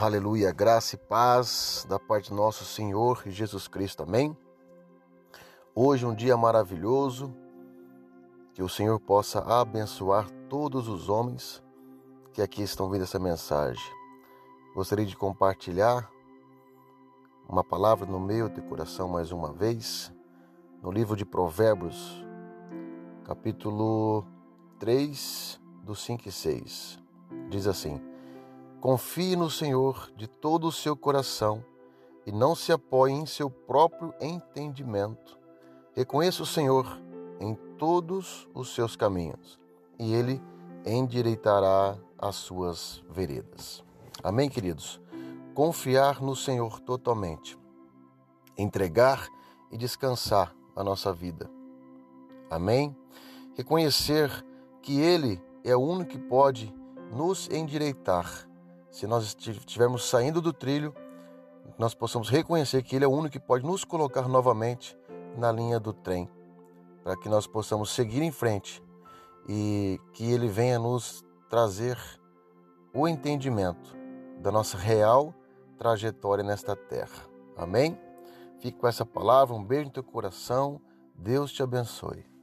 Aleluia, graça e paz da parte do nosso Senhor Jesus Cristo, amém? Hoje um dia maravilhoso, que o Senhor possa abençoar todos os homens que aqui estão vendo essa mensagem. Gostaria de compartilhar uma palavra no meu de coração mais uma vez, no livro de Provérbios, capítulo 3, do 5 e 6. Diz assim: Confie no Senhor de todo o seu coração e não se apoie em seu próprio entendimento. Reconheça o Senhor em todos os seus caminhos e ele endireitará as suas veredas. Amém, queridos? Confiar no Senhor totalmente, entregar e descansar a nossa vida. Amém? Reconhecer que Ele é o único que pode nos endireitar se nós estivermos saindo do trilho, nós possamos reconhecer que Ele é o único que pode nos colocar novamente na linha do trem, para que nós possamos seguir em frente e que Ele venha nos trazer o entendimento da nossa real trajetória nesta terra. Amém? Fique com essa palavra, um beijo no teu coração, Deus te abençoe.